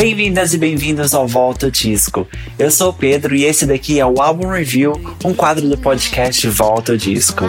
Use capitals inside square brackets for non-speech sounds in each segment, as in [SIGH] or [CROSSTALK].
Bem-vindas e bem-vindos ao Volta Disco. Eu sou o Pedro e esse daqui é o Álbum Review, um quadro do podcast Volta Disco.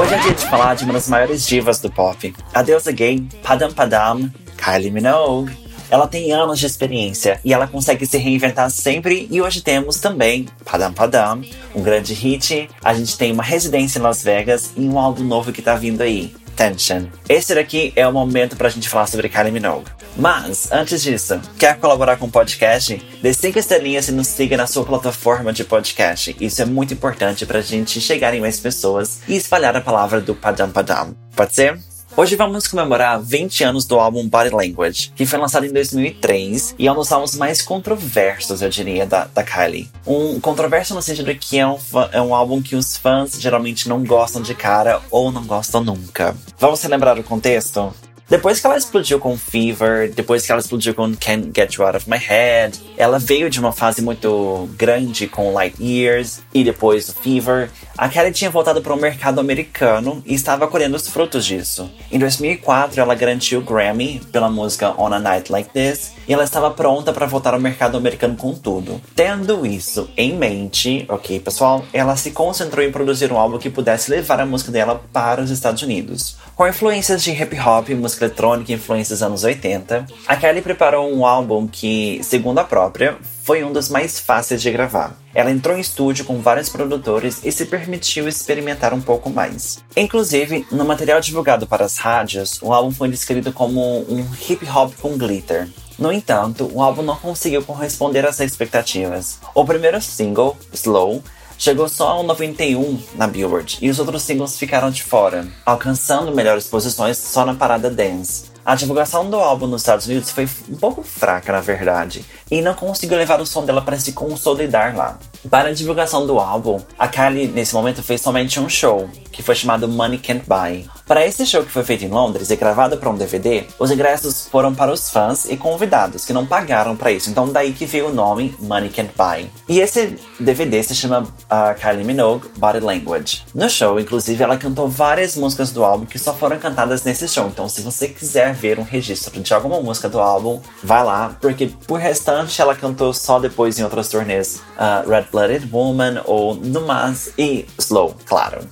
Hoje é dia de falar de uma das maiores divas do pop, a deusa gay Padam Padam, Kylie Minogue. Ela tem anos de experiência e ela consegue se reinventar sempre. E hoje temos também Padam Padam, um grande hit. A gente tem uma residência em Las Vegas e um álbum novo que tá vindo aí. Tension. Esse daqui é o momento pra gente falar sobre Kylie Minogue. Mas, antes disso, quer colaborar com o podcast? Dê 5 estrelinhas e nos siga na sua plataforma de podcast. Isso é muito importante pra gente chegar em mais pessoas e espalhar a palavra do Padam Padam. Pode ser? Hoje vamos comemorar 20 anos do álbum Body Language, que foi lançado em 2003 e é um dos álbuns mais controversos, eu diria, da, da Kylie. Um controverso no sentido que é um, é um álbum que os fãs geralmente não gostam de cara ou não gostam nunca. Vamos relembrar o contexto? Depois que ela explodiu com Fever, depois que ela explodiu com Can't Get You Out of My Head, ela veio de uma fase muito grande com Light Years e depois Fever. A Kelly tinha voltado para o mercado americano e estava colhendo os frutos disso. Em 2004, ela garantiu o Grammy pela música On a Night Like This e ela estava pronta para voltar ao mercado americano com tudo. Tendo isso em mente, ok, pessoal, ela se concentrou em produzir um álbum que pudesse levar a música dela para os Estados Unidos. Com influências de hip hop, música eletrônica e influências dos anos 80, a Kelly preparou um álbum que, segundo a própria, foi um dos mais fáceis de gravar. Ela entrou em estúdio com vários produtores e se permitiu experimentar um pouco mais. Inclusive, no material divulgado para as rádios, o álbum foi descrito como um hip hop com glitter. No entanto, o álbum não conseguiu corresponder às expectativas. O primeiro single, Slow, chegou só ao 91 na Billboard e os outros singles ficaram de fora, alcançando melhores posições só na parada dance. A divulgação do álbum nos Estados Unidos foi um pouco fraca, na verdade, e não conseguiu levar o som dela para se consolidar lá. Para a divulgação do álbum, a Kylie nesse momento fez somente um show, que foi chamado Money Can't Buy. Para esse show que foi feito em Londres e gravado para um DVD, os ingressos foram para os fãs e convidados que não pagaram para isso, então daí que veio o nome Money Can't Buy. E esse DVD se chama uh, Kylie Minogue Body Language. No show, inclusive, ela cantou várias músicas do álbum que só foram cantadas nesse show, então se você quiser ver um registro de alguma música do álbum, vai lá, porque por restante ela cantou só depois em outras turnês uh, Red Blooded Woman ou No Mas e Slow, claro.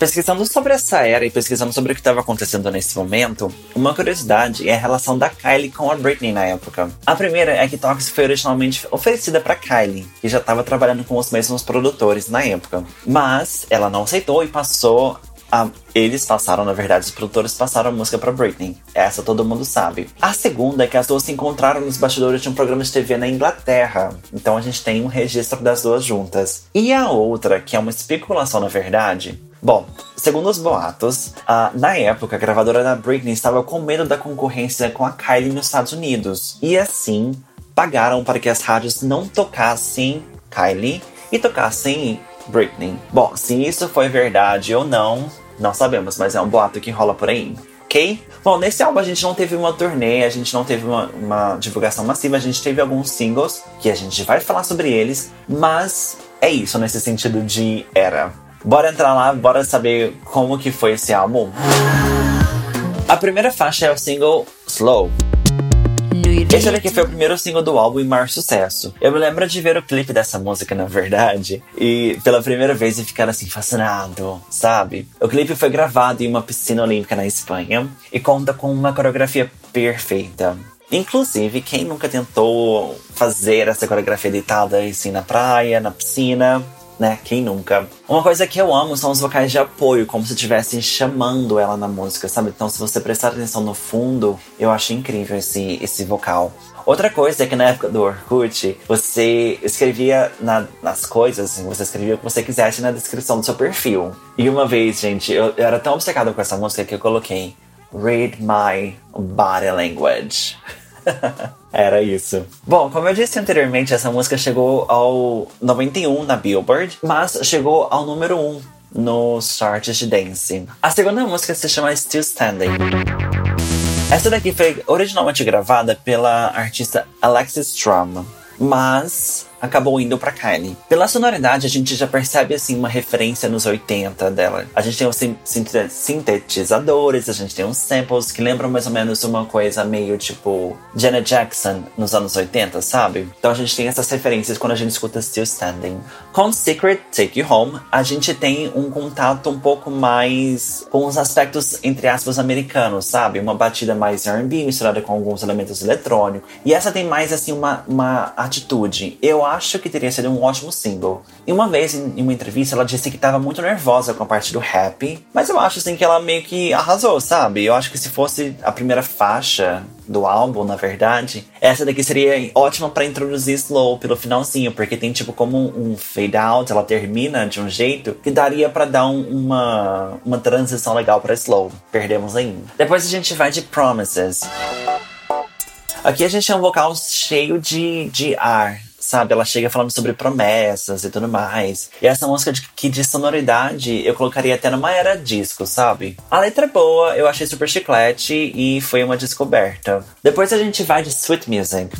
Pesquisando sobre essa era e pesquisando sobre o que estava acontecendo nesse momento, uma curiosidade é a relação da Kylie com a Britney na época. A primeira é que Toxic foi originalmente oferecida para Kylie, que já estava trabalhando com os mesmos produtores na época. Mas ela não aceitou e passou a, eles passaram, na verdade, os produtores passaram a música para Britney. Essa todo mundo sabe. A segunda é que as duas se encontraram nos bastidores de um programa de TV na Inglaterra. Então a gente tem um registro das duas juntas. E a outra, que é uma especulação na verdade, Bom, segundo os boatos, uh, na época a gravadora da Britney estava com medo da concorrência com a Kylie nos Estados Unidos e assim pagaram para que as rádios não tocassem Kylie e tocassem Britney. Bom, se isso foi verdade ou não, não sabemos, mas é um boato que rola por aí. Ok? Bom, nesse álbum a gente não teve uma turnê, a gente não teve uma, uma divulgação massiva, a gente teve alguns singles que a gente vai falar sobre eles, mas é isso nesse sentido de era. Bora entrar lá, bora saber como que foi esse álbum. A primeira faixa é o single Slow. Esse daqui foi o primeiro single do álbum e maior sucesso. Eu me lembro de ver o clipe dessa música, na verdade, e pela primeira vez e ficar assim, fascinado, sabe? O clipe foi gravado em uma piscina olímpica na Espanha e conta com uma coreografia perfeita. Inclusive, quem nunca tentou fazer essa coreografia deitada assim na praia, na piscina, né? Quem nunca? Uma coisa que eu amo são os vocais de apoio, como se estivessem chamando ela na música, sabe? Então, se você prestar atenção no fundo, eu acho incrível esse, esse vocal. Outra coisa é que na época do Orkut, você escrevia na, nas coisas, assim, você escrevia o que você quisesse na descrição do seu perfil. E uma vez, gente, eu, eu era tão obcecado com essa música que eu coloquei Read My Body Language. [LAUGHS] Era isso. Bom, como eu disse anteriormente, essa música chegou ao 91 na Billboard, mas chegou ao número 1 nos charts de dance. A segunda música se chama Still Standing. Essa daqui foi originalmente gravada pela artista Alexis Strum, mas acabou indo pra Kylie. Pela sonoridade, a gente já percebe assim uma referência nos 80 dela. A gente tem os sintetizadores, a gente tem uns samples que lembram mais ou menos uma coisa meio tipo Janet Jackson nos anos 80, sabe? Então a gente tem essas referências quando a gente escuta Still Standing. Com Secret Take You Home, a gente tem um contato um pouco mais com os aspectos, entre aspas, americanos, sabe? Uma batida mais RB misturada com alguns elementos eletrônicos. E essa tem mais assim uma, uma atitude. Eu acho que teria sido um ótimo single. E uma vez, em, uma entrevista, ela disse que estava muito nervosa com a parte do rap. Mas eu acho assim que ela meio que arrasou, sabe? Eu acho que se fosse a primeira faixa do álbum, na verdade, essa daqui seria ótima para introduzir slow pelo finalzinho, porque tem tipo como um, fade out, ela termina de um jeito que daria para dar um, uma, uma transição legal para slow. Perdemos ainda. Depois a gente vai de Promises. Aqui a gente tem um vocal cheio de, de ar sabe? Ela chega falando sobre promessas e tudo mais. E essa música de, que de sonoridade eu colocaria até numa era disco, sabe? A letra é boa, eu achei super chiclete e foi uma descoberta. Depois a gente vai de Sweet Music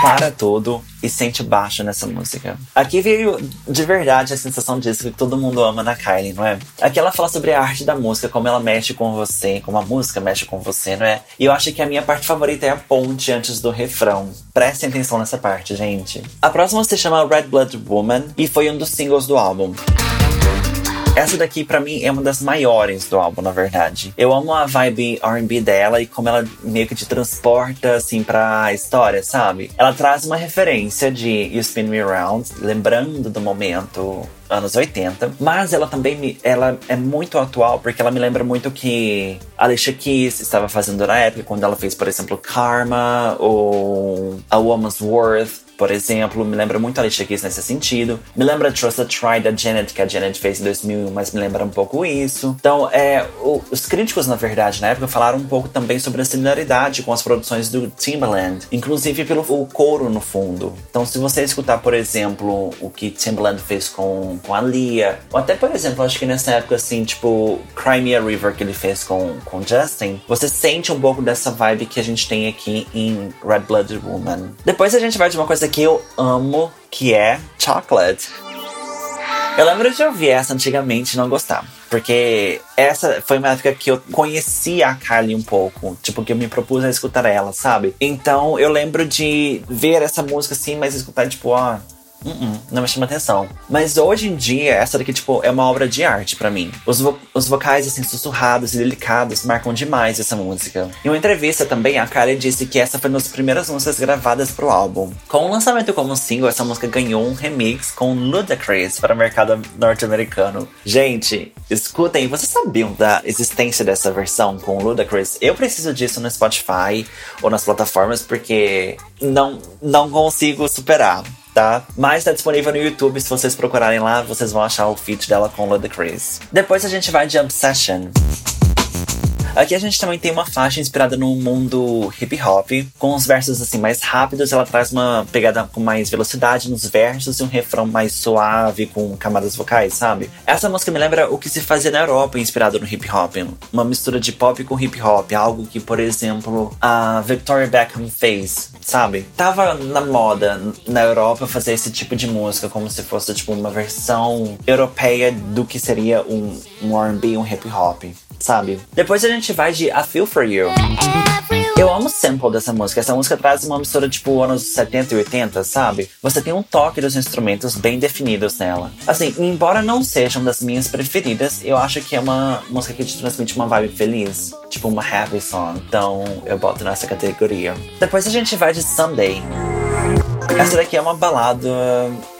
para tudo e sente baixo nessa música. Aqui veio de verdade a sensação disso que todo mundo ama na Kylie, não é? Aqui ela fala sobre a arte da música, como ela mexe com você, como a música mexe com você, não é? E eu acho que a minha parte favorita é a ponte antes do refrão. Prestem atenção nessa parte, gente. A próxima se chama Red Blood Woman e foi um dos singles do álbum. Essa daqui, para mim, é uma das maiores do álbum, na verdade. Eu amo a vibe RB dela e como ela meio que te transporta, assim, pra história, sabe? Ela traz uma referência de You Spin Me Around, lembrando do momento anos 80, mas ela também me, ela é muito atual porque ela me lembra muito que Alicia Keys estava fazendo na época quando ela fez, por exemplo, Karma ou A Woman's Worth por exemplo, me lembra muito Alicia Keys nesse sentido. Me lembra Trust the Try da Janet, que a Janet fez em 2001, mas me lembra um pouco isso. Então, é, o, os críticos, na verdade, na época, falaram um pouco também sobre a similaridade com as produções do Timbaland, inclusive pelo o coro no fundo. Então, se você escutar, por exemplo, o que Timbaland fez com, com a Lia, ou até, por exemplo, acho que nessa época, assim, tipo, Crimea River que ele fez com, com Justin, você sente um pouco dessa vibe que a gente tem aqui em Red Blooded Woman. Depois a gente vai de uma coisa que eu amo, que é chocolate. Eu lembro de ouvir essa antigamente e não gostar. Porque essa foi uma época que eu conheci a Kylie um pouco. Tipo, que eu me propus a escutar ela, sabe? Então eu lembro de ver essa música assim, mas escutar, tipo, ó, Uh -uh, não me chama atenção. Mas hoje em dia, essa daqui, tipo, é uma obra de arte para mim. Os, vo os vocais, assim, sussurrados e delicados marcam demais essa música. Em uma entrevista também, a Kylie disse que essa foi uma das primeiras músicas gravadas pro álbum. Com o lançamento como single, essa música ganhou um remix com Ludacris para o mercado norte-americano. Gente, escutem, vocês sabiam da existência dessa versão com Ludacris? Eu preciso disso no Spotify ou nas plataformas porque não, não consigo superar tá? Mas tá disponível no YouTube, se vocês procurarem lá, vocês vão achar o feat dela com Ludacris. Depois a gente vai de Obsession. Aqui a gente também tem uma faixa inspirada no mundo hip hop, com os versos assim mais rápidos, ela traz uma pegada com mais velocidade nos versos e um refrão mais suave com camadas vocais, sabe? Essa música me lembra o que se fazia na Europa inspirado no hip hop, uma mistura de pop com hip hop, algo que, por exemplo, a Victoria Beckham fez, sabe? Tava na moda na Europa fazer esse tipo de música como se fosse tipo uma versão europeia do que seria um, um R&B, um hip hop sabe? Depois a gente vai de I Feel For You. Eu amo o sample dessa música. Essa música traz uma mistura tipo anos 70 e 80, sabe? Você tem um toque dos instrumentos bem definidos nela. Assim, embora não sejam das minhas preferidas, eu acho que é uma música que te transmite uma vibe feliz, tipo uma happy song. Então eu boto nessa categoria. Depois a gente vai de Sunday. Essa daqui é uma balada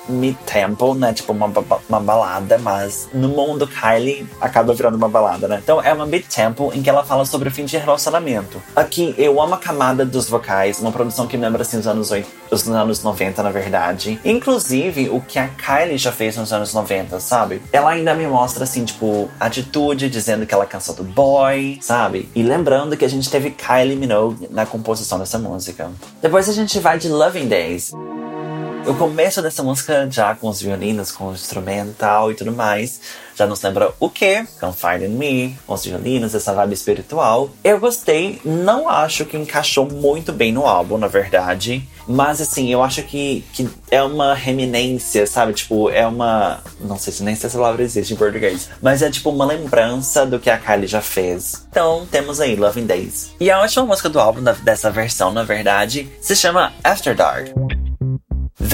mid-tempo, né? Tipo, uma, uma balada, mas no mundo Kylie acaba virando uma balada, né? Então é uma mid-tempo em que ela fala sobre o fim de relacionamento. Aqui eu amo a camada dos vocais, uma produção que me lembra assim os anos, 8, os anos 90, na verdade. Inclusive o que a Kylie já fez nos anos 90, sabe? Ela ainda me mostra assim, tipo, atitude, dizendo que ela cansou do boy, sabe? E lembrando que a gente teve Kylie Minogue na composição dessa música. Depois a gente vai de Loving Days. O começo dessa música, já com os violinos, com o instrumental e tudo mais, já nos lembra o que? Confide in Me, com os violinos, essa vibe espiritual. Eu gostei, não acho que encaixou muito bem no álbum, na verdade. Mas assim, eu acho que, que é uma reminência, sabe? Tipo, é uma. Não sei se nem se essa palavra existe em português. Mas é tipo uma lembrança do que a Kylie já fez. Então temos aí Loving Days. E a última música do álbum, dessa versão, na verdade, se chama After Dark.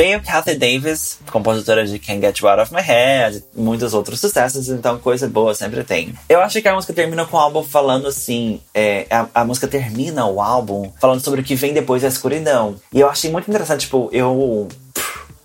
Veio Kathy Davis, compositora de Can't Get You Out of My Head, muitos outros sucessos, então coisa boa sempre tem. Eu acho que a música termina com o álbum falando assim: é, a, a, música termina o álbum falando sobre o que vem depois da escuridão. E eu achei muito interessante, tipo, eu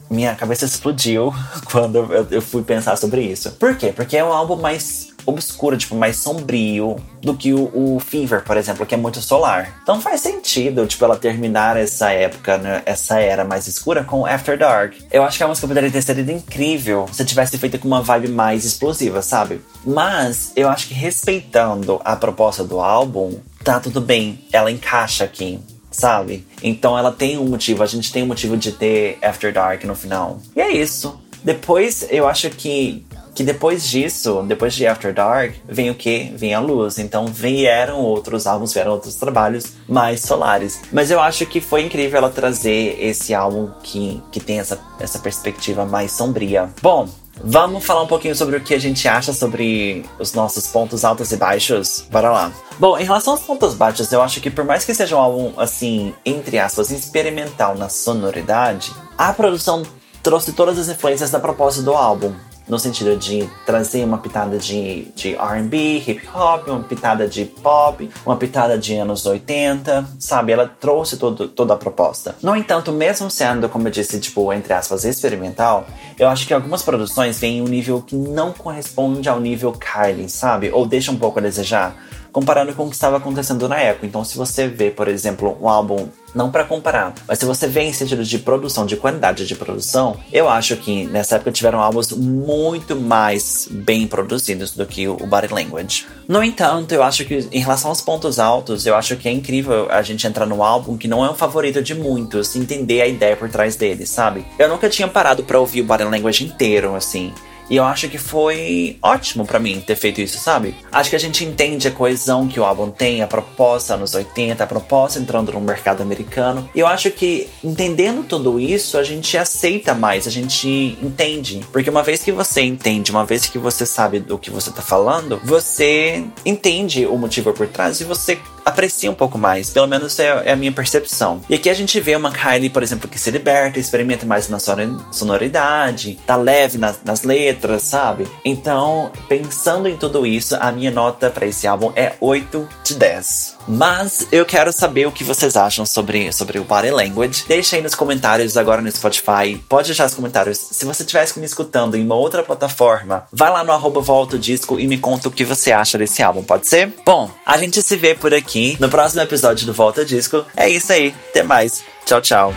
minha cabeça explodiu [LAUGHS] quando eu, fui pensar sobre isso. Por quê? Porque é um álbum mais obscuro, tipo, mais sombrio do que o, o, Fever, por exemplo, que é muito solar. Então faz sentido, tipo, ela terminar essa época, né, essa era mais escura com After Dark. Eu acho que a música poderia ter sido incrível se tivesse feito com uma vibe mais explosiva, sabe? Mas eu acho que respeitando a proposta do álbum, tá tudo bem, ela encaixa aqui sabe? Então ela tem um motivo, a gente tem um motivo de ter After Dark no final. E é isso. Depois eu acho que que depois disso, depois de After Dark, vem o que? Vem a luz. Então vieram outros álbuns, vieram outros trabalhos mais solares. Mas eu acho que foi incrível ela trazer esse álbum que, que tem essa, essa perspectiva mais sombria. Bom, Vamos falar um pouquinho sobre o que a gente acha sobre os nossos pontos altos e baixos? Bora lá. Bom, em relação aos pontos baixos, eu acho que por mais que seja um álbum, assim, entre aspas, experimental na sonoridade, a produção trouxe todas as influências da proposta do álbum no sentido de trazer uma pitada de, de RB, hip hop, uma pitada de pop, uma pitada de anos 80, sabe? Ela trouxe todo, toda a proposta. No entanto, mesmo sendo, como eu disse, tipo, entre aspas, experimental, eu acho que algumas produções vêm em um nível que não corresponde ao nível Kylie, sabe? Ou deixa um pouco a desejar comparando com o que estava acontecendo na época. Então, se você vê, por exemplo, um álbum, não para comparar, mas se você vê em sentido de produção, de qualidade de produção, eu acho que nessa época tiveram álbuns muito mais bem produzidos do que o Body Language. No entanto, eu acho que em relação aos pontos altos, eu acho que é incrível a gente entrar num álbum que não é um favorito de muitos, entender a ideia por trás dele, sabe? Eu nunca tinha parado para ouvir o Body Language inteiro, assim. E eu acho que foi ótimo para mim ter feito isso, sabe? Acho que a gente entende a coesão que o álbum tem, a proposta nos 80, a proposta entrando no mercado americano. E eu acho que entendendo tudo isso, a gente aceita mais, a gente entende. Porque uma vez que você entende, uma vez que você sabe do que você tá falando, você entende o motivo por trás e você aprecia um pouco mais. Pelo menos é, é, a minha percepção. E aqui a gente vê uma Kylie, por exemplo, que se liberta, experimenta mais na sonoridade, tá leve nas, nas letras, sabe? Então, pensando em tudo isso, a minha nota para esse álbum é 8 de 10. Mas eu quero saber o que vocês acham sobre, sobre o Body Language. Deixa aí nos comentários agora no Spotify. Pode deixar os comentários. Se você estivesse me escutando em uma outra plataforma, vai lá no arroba Volta Disco e me conta o que você acha desse álbum, pode ser? Bom, a gente se vê por aqui no próximo episódio do Volta Disco. É isso aí. Até mais. Tchau, tchau.